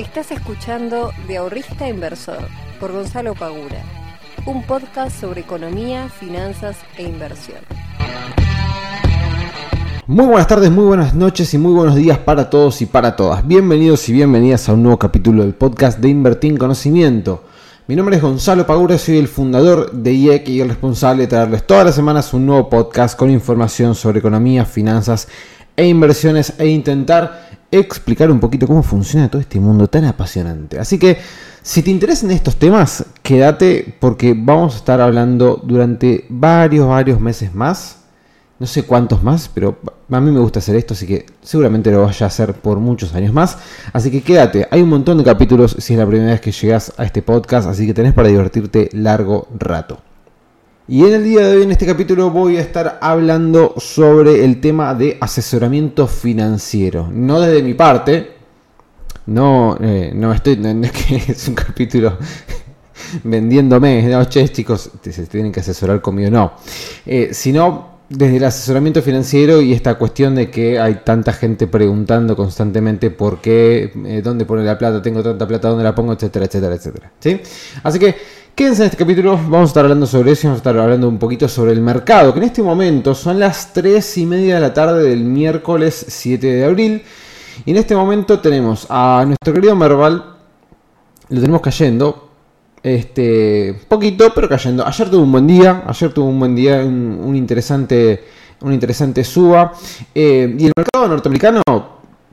Estás escuchando De Ahorrista Inversor por Gonzalo Pagura, un podcast sobre economía, finanzas e inversión. Muy buenas tardes, muy buenas noches y muy buenos días para todos y para todas. Bienvenidos y bienvenidas a un nuevo capítulo del podcast de Invertir en Conocimiento. Mi nombre es Gonzalo Pagura, soy el fundador de IEC y el responsable de traerles todas las semanas un nuevo podcast con información sobre economía, finanzas e inversiones e intentar explicar un poquito cómo funciona todo este mundo tan apasionante. Así que si te interesan estos temas, quédate porque vamos a estar hablando durante varios, varios meses más. No sé cuántos más, pero a mí me gusta hacer esto, así que seguramente lo vaya a hacer por muchos años más. Así que quédate, hay un montón de capítulos si es la primera vez que llegas a este podcast, así que tenés para divertirte largo rato. Y en el día de hoy, en este capítulo, voy a estar hablando sobre el tema de asesoramiento financiero. No desde mi parte, no, eh, no estoy, no es que es un capítulo vendiéndome, no, che, chicos, se tienen que asesorar conmigo, no. Eh, sino desde el asesoramiento financiero y esta cuestión de que hay tanta gente preguntando constantemente por qué, eh, dónde pone la plata, tengo tanta plata, dónde la pongo, etcétera, etcétera, etcétera. ¿sí? Así que Quédense en este capítulo, vamos a estar hablando sobre eso y vamos a estar hablando un poquito sobre el mercado, que en este momento son las 3 y media de la tarde del miércoles 7 de abril. Y en este momento tenemos a nuestro querido Merval, lo tenemos cayendo, este, poquito, pero cayendo. Ayer tuvo un buen día, ayer tuvo un buen día, un, interesante, un interesante suba. Eh, y el mercado norteamericano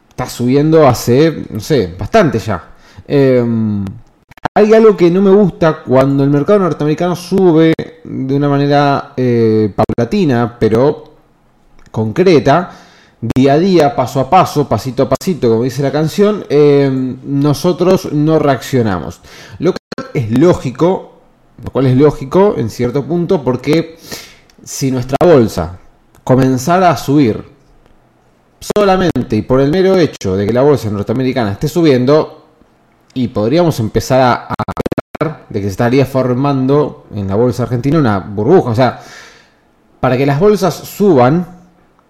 está subiendo hace, no sé, bastante ya. Eh, hay algo que no me gusta cuando el mercado norteamericano sube de una manera eh, paulatina, pero concreta, día a día, paso a paso, pasito a pasito, como dice la canción, eh, nosotros no reaccionamos. Lo cual es lógico, lo cual es lógico en cierto punto, porque si nuestra bolsa comenzara a subir solamente y por el mero hecho de que la bolsa norteamericana esté subiendo, y podríamos empezar a, hablar de que se estaría formando en la bolsa argentina una burbuja. O sea, para que las bolsas suban,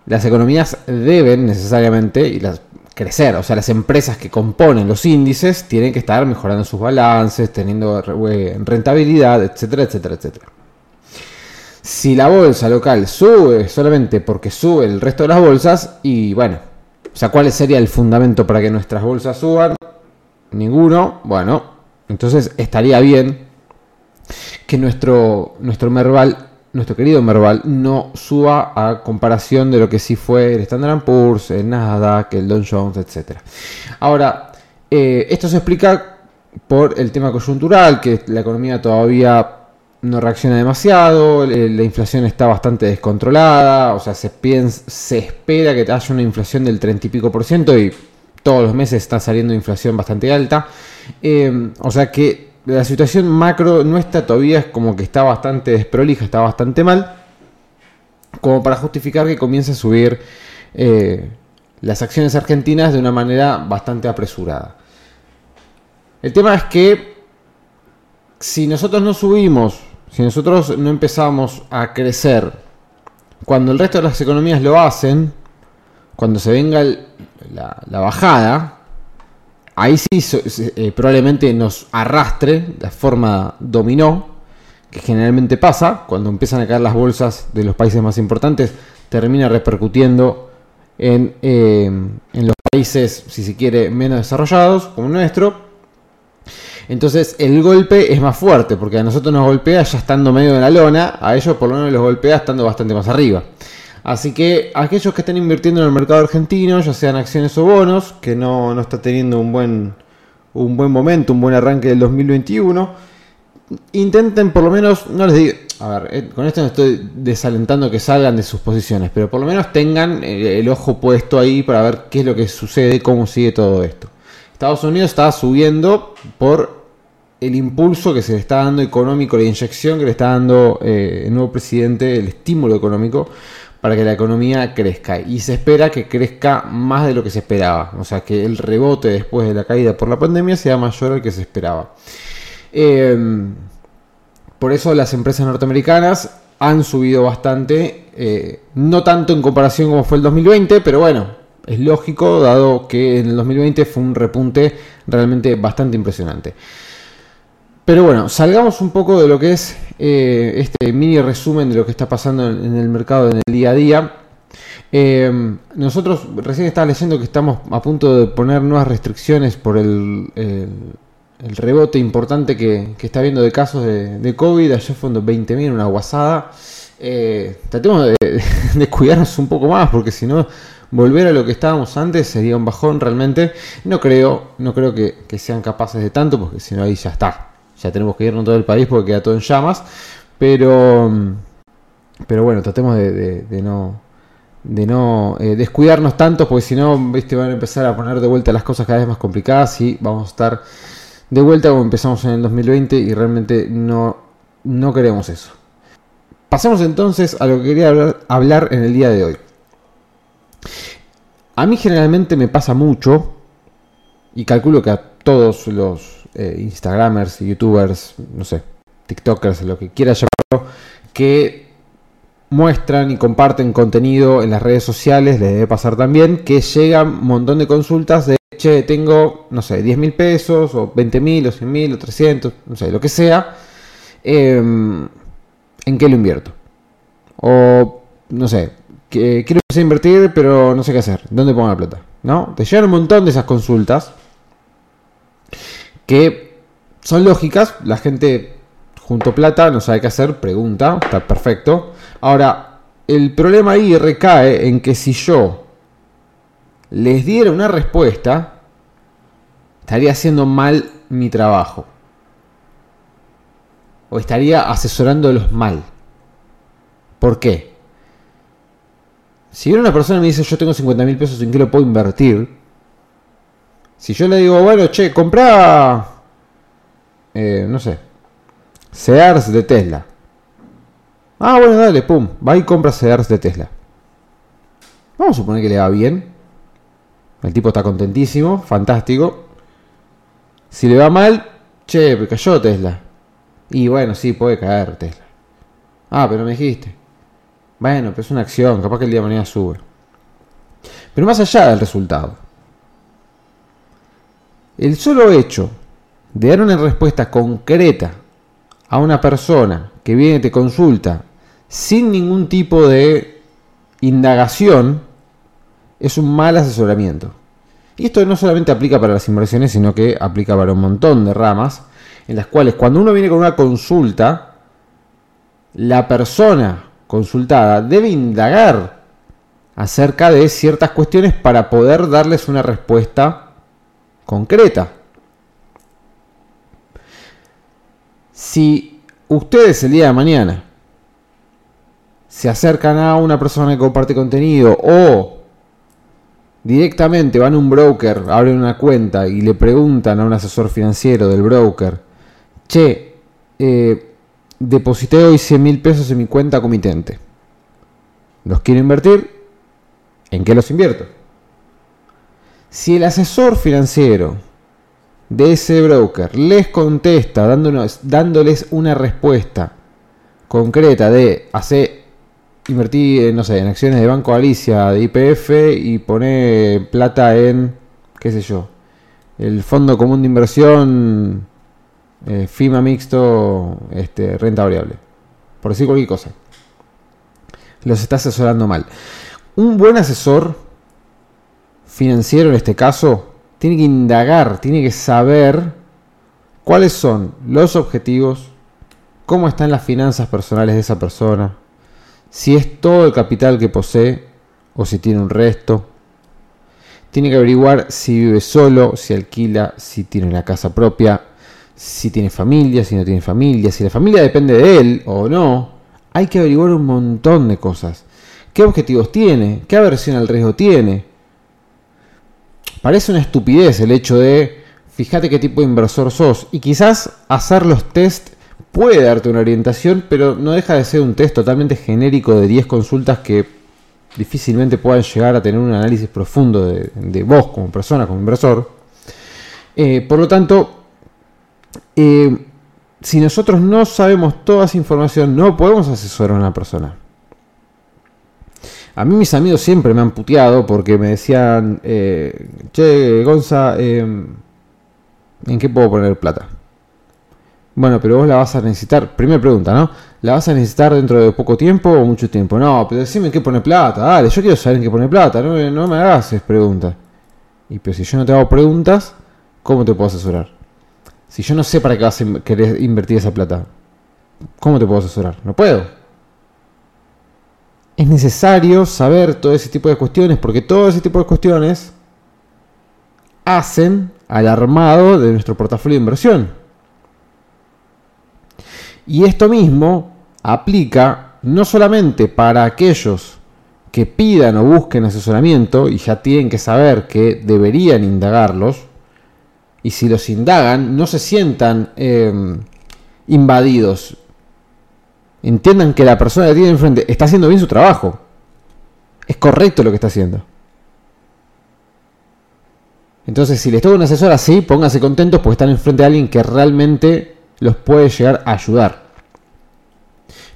las economías deben necesariamente y las, crecer. O sea, las empresas que componen los índices tienen que estar mejorando sus balances, teniendo eh, rentabilidad, etcétera, etcétera, etcétera. Si la bolsa local sube solamente porque sube el resto de las bolsas, y bueno, o sea, ¿cuál sería el fundamento para que nuestras bolsas suban? Ninguno. Bueno, entonces estaría bien que nuestro, nuestro Merval, nuestro querido Merval, no suba a comparación de lo que sí fue el Standard Poor's, el Nasdaq, el Dow Jones, etc. Ahora, eh, esto se explica por el tema coyuntural, que la economía todavía no reacciona demasiado, la inflación está bastante descontrolada, o sea, se, piensa, se espera que haya una inflación del 30 y pico por ciento y todos los meses está saliendo inflación bastante alta. Eh, o sea que la situación macro nuestra todavía es como que está bastante desprolija, está bastante mal, como para justificar que comience a subir eh, las acciones argentinas de una manera bastante apresurada. El tema es que si nosotros no subimos, si nosotros no empezamos a crecer, cuando el resto de las economías lo hacen, cuando se venga la, bajada, ahí sí eh, probablemente nos arrastre de forma dominó, que generalmente pasa cuando empiezan a caer las bolsas de los países más importantes, termina repercutiendo en, eh, en los países, si se quiere, menos desarrollados, como nuestro. Entonces el golpe es más fuerte, porque a nosotros nos golpea ya estando medio de la lona, a ellos por lo menos los golpea estando bastante más arriba. Así que aquellos que estén invirtiendo en el mercado argentino, ya sean acciones o bonos, que no, no está teniendo un buen, un buen momento, un buen arranque del 2021, intenten por lo menos, no les digo, a ver, eh, con esto no estoy desalentando que salgan de sus posiciones, pero por lo menos tengan eh, el ojo puesto ahí para ver qué es lo que sucede, cómo sigue todo esto. Estados Unidos está subiendo por el impulso que se le está dando económico, la inyección que le está dando eh, el nuevo presidente, el estímulo económico para que la economía crezca. Y se espera que crezca más de lo que se esperaba. O sea, que el rebote después de la caída por la pandemia sea mayor al que se esperaba. Em, por eso las empresas norteamericanas han subido bastante. Eh, no tanto en comparación como fue el 2020, pero bueno, es lógico, dado que en el 2020 fue un repunte realmente bastante impresionante. Pero bueno, salgamos un poco de lo que es eh, este mini resumen de lo que está pasando en, el mercado en el día a día. Eh, nosotros recién estaba leyendo que estamos a punto de poner nuevas restricciones por el, rebote importante que, está habiendo de casos de, de COVID. Ayer fue 20.000, una guasada. Eh, tratemos de, cuidarnos un poco más, porque si no, volver a lo que estábamos antes sería un bajón realmente. No creo, no creo que, sean capaces de tanto, porque si no ahí ya está. Ya tenemos que irnos todo el país porque queda todo en llamas. Pero, pero bueno, tratemos de, no, de no eh, descuidarnos tanto, porque si no, viste, van a empezar a poner de vuelta las cosas cada vez más complicadas y vamos a estar de vuelta como empezamos en el 2020 y realmente no, no queremos eso. Pasemos entonces a lo que quería hablar, en el día de hoy. A mí generalmente me pasa mucho, y calculo que a todos los eh, Instagramers, YouTubers, no sé, TikTokers, lo que quiera llamarlo, que muestran y comparten contenido en las redes sociales, les debe pasar también, que llegan un montón de consultas de, che, tengo, no sé, 10 mil pesos, o 20 mil, o 100 mil, o 300, no sé, lo que sea. Eh, ¿en qué lo invierto? O, no sé, que quiero empezar a invertir, pero no sé qué hacer. ¿Dónde pongo la plata? ¿No? Te llegan un montón de esas consultas que son lógicas. La gente junto plata, no sabe qué hacer, pregunta, está perfecto. Ahora, el problema ahí recae en que si yo les diera una respuesta, estaría haciendo mal mi trabajo o estaría asesorándolos mal. ¿Por qué? Si una persona me dice yo tengo 50 mil pesos en qué lo puedo invertir, si yo le digo, bueno, che, compra, eh, no sé, Sears de Tesla. Ah, bueno, dale, pum, va y compra Sears de Tesla. Vamos a suponer que le va bien. El tipo está contentísimo, fantástico. Si le va mal, che, cayó Tesla. Y bueno, sí, puede caer Tesla. Ah, pero me dijiste. Bueno, pero es una acción, capaz que el día de mañana sube. Pero más allá del resultado. El solo hecho de dar una respuesta concreta a una persona que viene y te consulta sin ningún tipo de indagación es un mal asesoramiento. Y esto no solamente aplica para las inversiones, sino que aplica para un montón de ramas en las cuales cuando uno viene con una consulta, la persona consultada debe indagar acerca de ciertas cuestiones para poder darles una respuesta concreta. Si ustedes el día de mañana se acercan a una persona que comparte contenido o directamente van a un broker, abren una cuenta y le preguntan a un asesor financiero del broker, che, eh, deposité hoy 100 mil pesos en mi cuenta comitente. ¿Los quiero invertir? ¿En qué los invierto? Si el asesor financiero de ese broker les contesta dándoles una respuesta concreta de hacer invertir, no sé, en acciones de Banco Alicia, de IPF y poner plata en, qué sé yo, el Fondo Común de Inversión eh, FIMA mixto, este, renta variable. Por decir cualquier cosa. Los está asesorando mal. Un buen asesor financiero en este caso tiene que indagar, tiene que saber cuáles son los objetivos, cómo están las finanzas personales de esa persona, si es todo el capital que posee o si tiene un resto. Tiene que averiguar si vive solo, si alquila, si tiene una casa propia, si tiene familia, si no tiene familia, si la familia depende de él o no. Hay que averiguar un montón de cosas. ¿Qué objetivos tiene? ¿Qué aversión al riesgo tiene? Parece una estupidez el hecho de, fíjate qué tipo de inversor sos. Y quizás hacer los test puede darte una orientación, pero no deja de ser un test totalmente genérico de 10 consultas que difícilmente puedan llegar a tener un análisis profundo de, vos como persona, como inversor. Eh, por lo tanto, eh, si nosotros no sabemos toda esa información, no podemos asesorar a una persona. A mí mis amigos siempre me han puteado porque me decían, eh, che, Gonza, em, ¿en qué puedo poner plata? Bueno, pero vos la vas a necesitar, primera pregunta, ¿no? ¿La vas a necesitar dentro de poco tiempo o mucho tiempo? No, pero decime en qué poner plata, dale, yo quiero saber en qué poner plata, no, no me hagas preguntas. Y pero si yo no te hago preguntas, ¿cómo te puedo asesorar? Si yo no sé para qué vas a querer invertir esa plata, ¿cómo te puedo asesorar? No puedo. Es necesario saber todo ese tipo de cuestiones porque todo ese tipo de cuestiones hacen al armado de nuestro portafolio de inversión. Y esto mismo aplica no solamente para aquellos que pidan o busquen asesoramiento y ya tienen que saber que deberían indagarlos, y si los indagan, no se sientan em, invadidos. Entiendan que la persona que tiene enfrente está haciendo bien su trabajo. Es correcto lo que está haciendo. Entonces, si les toca un asesor así, pónganse contentos porque están enfrente de alguien que realmente los puede llegar a ayudar.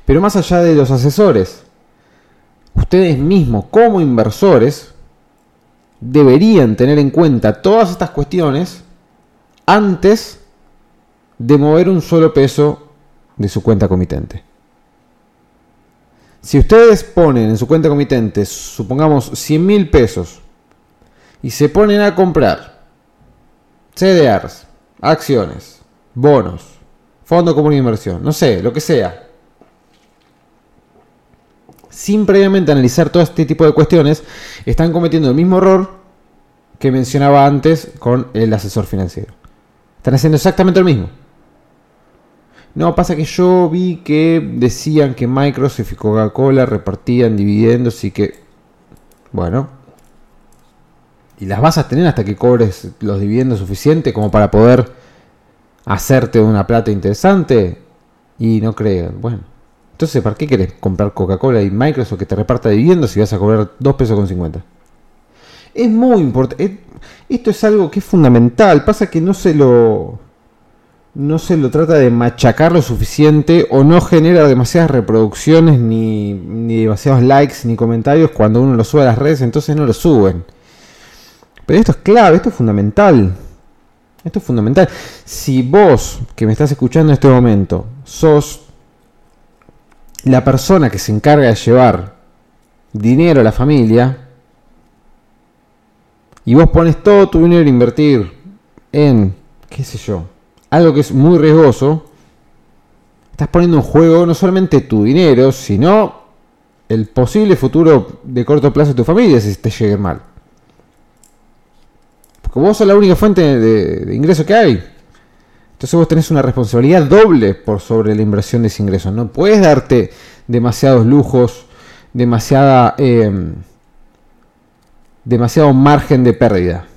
Pero más allá de los asesores, ustedes mismos como inversores deberían tener en cuenta todas estas cuestiones antes de mover un solo peso de su cuenta comitente. Si ustedes ponen en su cuenta comitente, supongamos 100 mil pesos, y se ponen a comprar CDRs, acciones, bonos, fondo común de inversión, no sé, lo que sea, sin previamente analizar todo este tipo de cuestiones, están cometiendo el mismo error que mencionaba antes con el asesor financiero. Están haciendo exactamente lo mismo. No, pasa que yo vi que decían que Microsoft y Coca-Cola repartían dividendos y que... Bueno. Y las vas a tener hasta que cobres los dividendos suficientes como para poder hacerte una plata interesante. Y no crean. Bueno. Entonces, ¿para qué querés comprar Coca-Cola y Microsoft que te reparta dividendos si vas a cobrar 2 pesos con 50? Es muy importante. Esto es algo que es fundamental. Pasa que no se lo. No se lo trata de machacar lo suficiente o no genera demasiadas reproducciones ni, ni demasiados likes ni comentarios cuando uno lo sube a las redes, entonces no lo suben. Pero esto es clave, esto es fundamental. Esto es fundamental. Si vos, que me estás escuchando en este momento, sos la persona que se encarga de llevar dinero a la familia, y vos pones todo tu dinero a invertir en, qué sé yo, algo que es muy riesgoso, estás poniendo en juego no solamente tu dinero, sino el posible futuro de corto plazo de tu familia si te llegue mal. Porque vos sos la única fuente de, ingreso que hay. Entonces vos tenés una responsabilidad doble por sobre la inversión de ese ingreso. No puedes darte demasiados lujos, demasiada... Eh, demasiado margen de pérdida.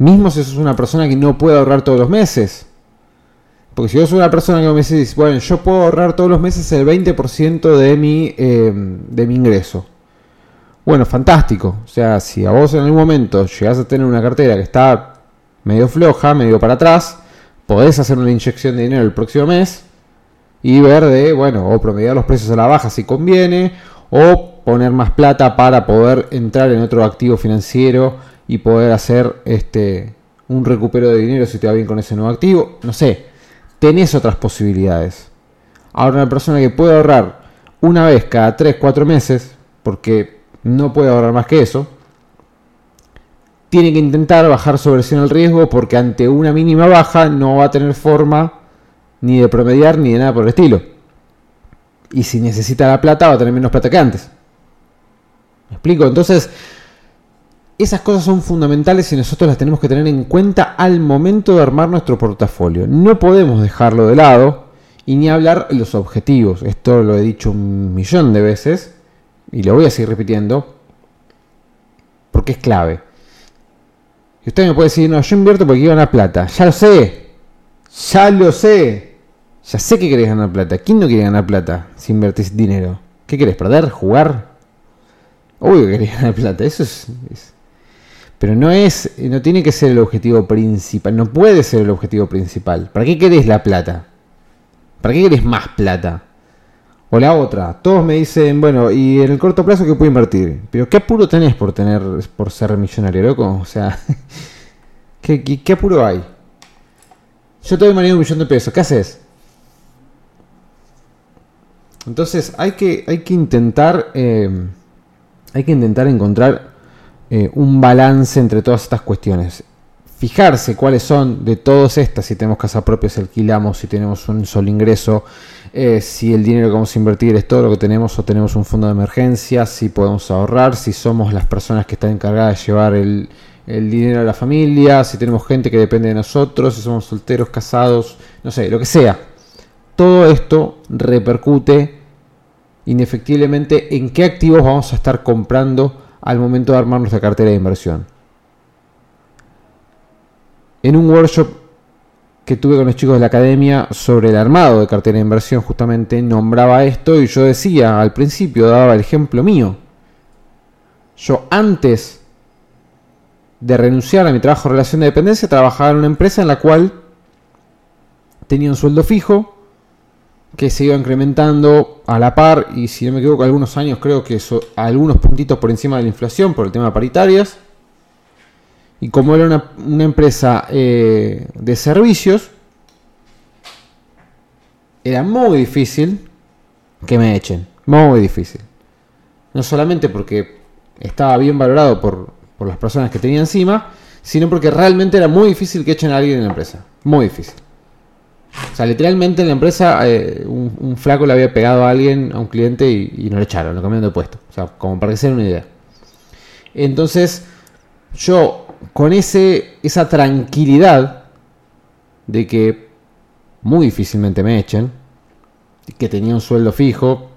Mismo si sos una persona que no puede ahorrar todos los meses. Porque si yo soy una persona que me dice, bueno, yo puedo ahorrar todos los meses el 20% de mi, eh, de mi ingreso. Bueno, fantástico. O sea, si a vos en algún momento llegás a tener una cartera que está medio floja, medio para atrás, podés hacer una inyección de dinero el próximo mes y ver de, bueno, o promediar los precios a la baja si conviene, o poner más plata para poder entrar en otro activo financiero y poder hacer este un recupero de dinero si te va bien con ese nuevo activo. No sé, tenés otras posibilidades. Ahora una persona que puede ahorrar una vez cada 3, 4 meses, porque no puede ahorrar más que eso, tiene que intentar bajar su versión al riesgo porque ante una mínima baja no va a tener forma ni de promediar ni de nada por el estilo. Y si necesita la plata va a tener menos plata que antes. ¿Me explico? Entonces, esas cosas son fundamentales y nosotros las tenemos que tener en cuenta al momento de armar nuestro portafolio. No podemos dejarlo de lado y ni hablar los objetivos. Esto lo he dicho un millón de veces y lo voy a seguir repitiendo porque es clave. Y usted me puede decir, no, yo invierto porque quiero ganar plata. Ya lo sé. Ya lo sé. Ya sé que querés ganar plata. ¿Quién no quiere ganar plata si invertís dinero? ¿Qué querés? ¿Perder? ¿Jugar? Obvio que quería ganar plata, eso es, Pero no es, no tiene que ser el objetivo principal, no puede ser el objetivo principal. ¿Para qué querés la plata? ¿Para qué querés más plata? O la otra, todos me dicen, bueno, y en el corto plazo que puedo invertir. Pero ¿qué apuro tenés por tener, por ser millonario, loco? O sea, ¿qué, qué, apuro hay? Yo te doy mañana un millón de pesos, ¿qué haces? Entonces hay que, hay que intentar. Eh, hay que intentar encontrar eh, un balance entre todas estas cuestiones. Fijarse cuáles son de todas estas, si tenemos casa propia, si alquilamos, si tenemos un solo ingreso, eh, si el dinero que vamos a invertir es todo lo que tenemos o tenemos un fondo de emergencia, si podemos ahorrar, si somos las personas que están encargadas de llevar el, el dinero a la familia, si tenemos gente que depende de nosotros, si somos solteros, casados, no sé, lo que sea. Todo esto repercute inefectiblemente en qué activos vamos a estar comprando al momento de armar nuestra cartera de inversión. En un workshop que tuve con los chicos de la academia sobre el armado de cartera de inversión, justamente nombraba esto y yo decía al principio, daba el ejemplo mío. Yo antes de renunciar a mi trabajo de relación de dependencia, trabajaba en una empresa en la cual tenía un sueldo fijo, que se iba incrementando a la par y si no me equivoco algunos años creo que eso, algunos puntitos por encima de la inflación por el tema de paritarias. Y como era una, empresa eh, de servicios era muy difícil que me echen muy difícil. No solamente porque estaba bien valorado por, por las personas que tenía encima sino porque realmente era muy difícil que echen a alguien en la empresa muy difícil o sea, literalmente en la empresa eh, un, flaco le había pegado a alguien, a un cliente, y, no le echaron, lo cambiaron de puesto. O sea, como para que se den una idea. Entonces, yo con ese, esa tranquilidad de que muy difícilmente me echen, que tenía un sueldo fijo,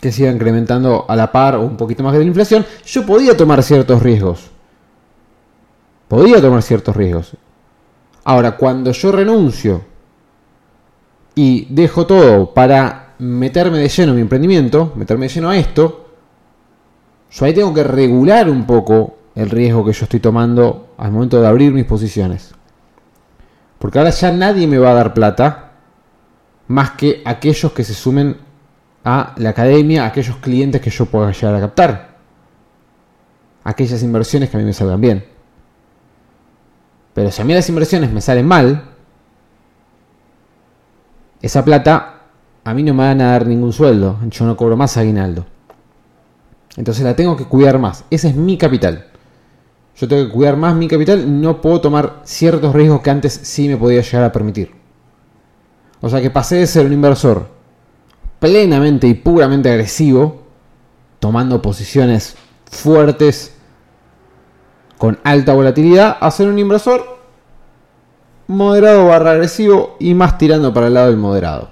que se iba incrementando a la par o un poquito más de la inflación, yo podía tomar ciertos riesgos. Podía tomar ciertos riesgos. Ahora, cuando yo renuncio y dejo todo para meterme de lleno en mi emprendimiento, meterme de lleno a esto, yo ahí tengo que regular un poco el riesgo que yo estoy tomando al momento de abrir mis posiciones. Porque ahora ya nadie me va a dar plata más que aquellos que se sumen a la academia, aquellos clientes que yo pueda llegar a captar. Aquellas inversiones que a mí me salgan bien. Pero si a mí las inversiones me salen mal, esa plata a mí no me van a dar ningún sueldo, yo no cobro más aguinaldo. Entonces la tengo que cuidar más, ese es mi capital. Yo tengo que cuidar más mi capital, no puedo tomar ciertos riesgos que antes sí me podía llegar a permitir. O sea que pasé de ser un inversor plenamente y puramente agresivo, tomando posiciones fuertes con alta volatilidad, a ser un inversor moderado barra agresivo y más tirando para el lado del moderado.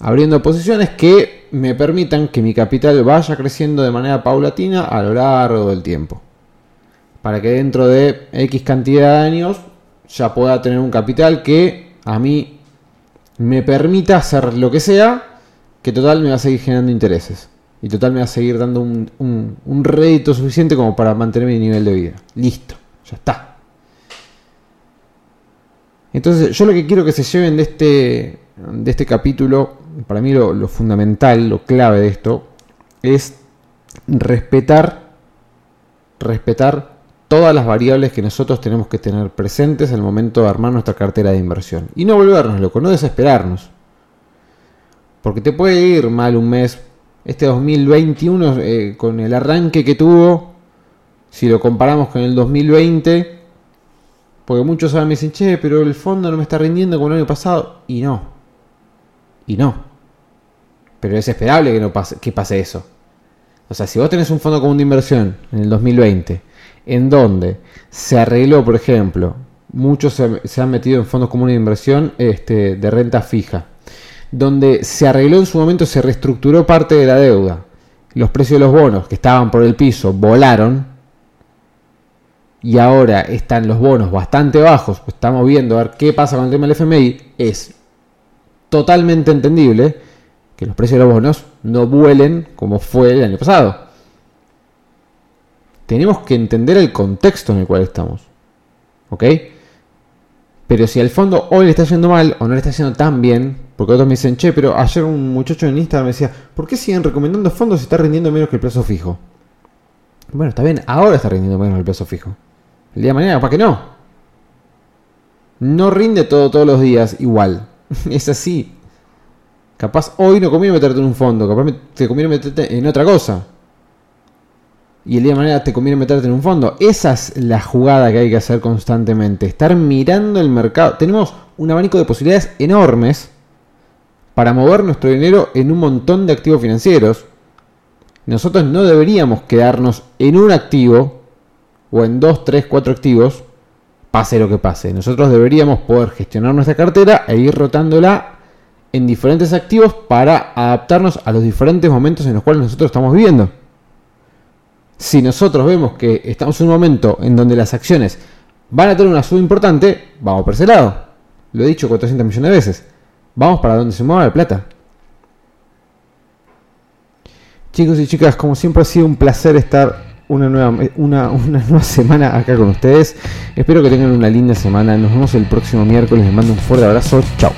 Abriendo posiciones que me permitan que mi capital vaya creciendo de manera paulatina a lo largo del tiempo. Para que dentro de X cantidad de años ya pueda tener un capital que a mí me permita hacer lo que sea, que total me va a seguir generando intereses. Y total me va a seguir dando un, un rédito suficiente como para mantener mi nivel de vida. Listo, ya está. Entonces, yo lo que quiero que se lleven de este, de este capítulo, para mí lo, fundamental, lo clave de esto, es respetar, respetar todas las variables que nosotros tenemos que tener presentes al momento de armar nuestra cartera de inversión. Y no volvernos locos, no desesperarnos. Porque te puede ir mal un mes. Este 2021, eh, con el arranque que tuvo, si lo comparamos con el 2020, porque muchos saben me dicen, che, pero el fondo no me está rindiendo como el año pasado. Y no. Y no. Pero es esperable que, no pase, que pase eso. O sea, si vos tenés un fondo común de inversión en el 2020, en donde se arregló, por ejemplo, muchos se, han metido en fondos comunes de inversión este, de renta fija, donde se arregló en su momento, se reestructuró parte de la deuda, los precios de los bonos que estaban por el piso volaron, y ahora están los bonos bastante bajos, pues estamos viendo a ver qué pasa con el tema del FMI, es totalmente entendible que los precios de los bonos no vuelen como fue el año pasado. Tenemos que entender el contexto en el cual estamos. ¿Ok? Pero si al fondo hoy le está yendo mal o no le está yendo tan bien, Porque otros me dicen, che, pero ayer un muchacho en Instagram me decía, ¿por qué siguen recomendando fondos si está rindiendo menos que el plazo fijo? Bueno, está bien, ahora está rindiendo menos que el plazo fijo. El día de mañana, ¿para qué no? No rinde todo todos los días igual. es así. Capaz hoy no conviene meterte en un fondo, capaz te conviene meterte en otra cosa. Y el día de mañana te conviene meterte en un fondo. Esa es la jugada que hay que hacer constantemente. Estar mirando el mercado. Tenemos un abanico de posibilidades enormes para mover nuestro dinero en un montón de activos financieros. Nosotros no deberíamos quedarnos en un activo o en dos, tres, cuatro activos, pase lo que pase. Nosotros deberíamos poder gestionar nuestra cartera e ir rotándola en diferentes activos para adaptarnos a los diferentes momentos en los cuales nosotros estamos viviendo. Si nosotros vemos que estamos en un momento en donde las acciones van a tener una suba importante, vamos por ese lado. Lo he dicho 400 millones de veces. Vamos para donde se mueva la plata. Chicos y chicas, como siempre ha sido un placer estar una nueva, una, una nueva semana acá con ustedes. Espero que tengan una linda semana. Nos vemos el próximo miércoles. Les mando un fuerte abrazo. Chao.